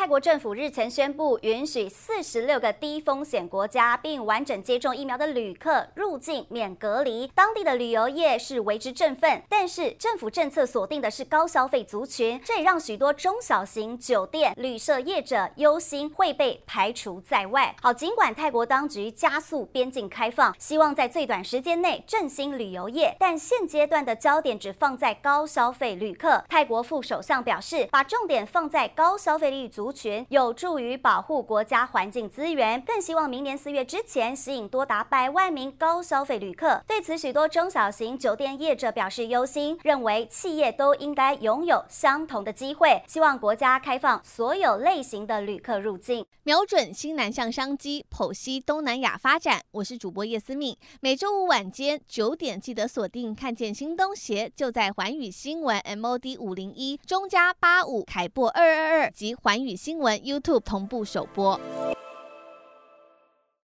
泰国政府日前宣布，允许四十六个低风险国家并完整接种疫苗的旅客入境免隔离。当地的旅游业是为之振奋，但是政府政策锁定的是高消费族群，这也让许多中小型酒店、旅社业者忧心会被排除在外。好，尽管泰国当局加速边境开放，希望在最短时间内振兴旅游业，但现阶段的焦点只放在高消费旅客。泰国副首相表示，把重点放在高消费力族。群有助于保护国家环境资源，更希望明年四月之前吸引多达百万名高消费旅客。对此，许多中小型酒店业者表示忧心，认为企业都应该拥有相同的机会，希望国家开放所有类型的旅客入境，瞄准新南向商机，剖析东南亚发展。我是主播叶思敏，每周五晚间九点记得锁定，看见新东协就在环宇新闻 MOD 五零一中加八五凯擘二二二及环宇。新闻 YouTube 同步首播。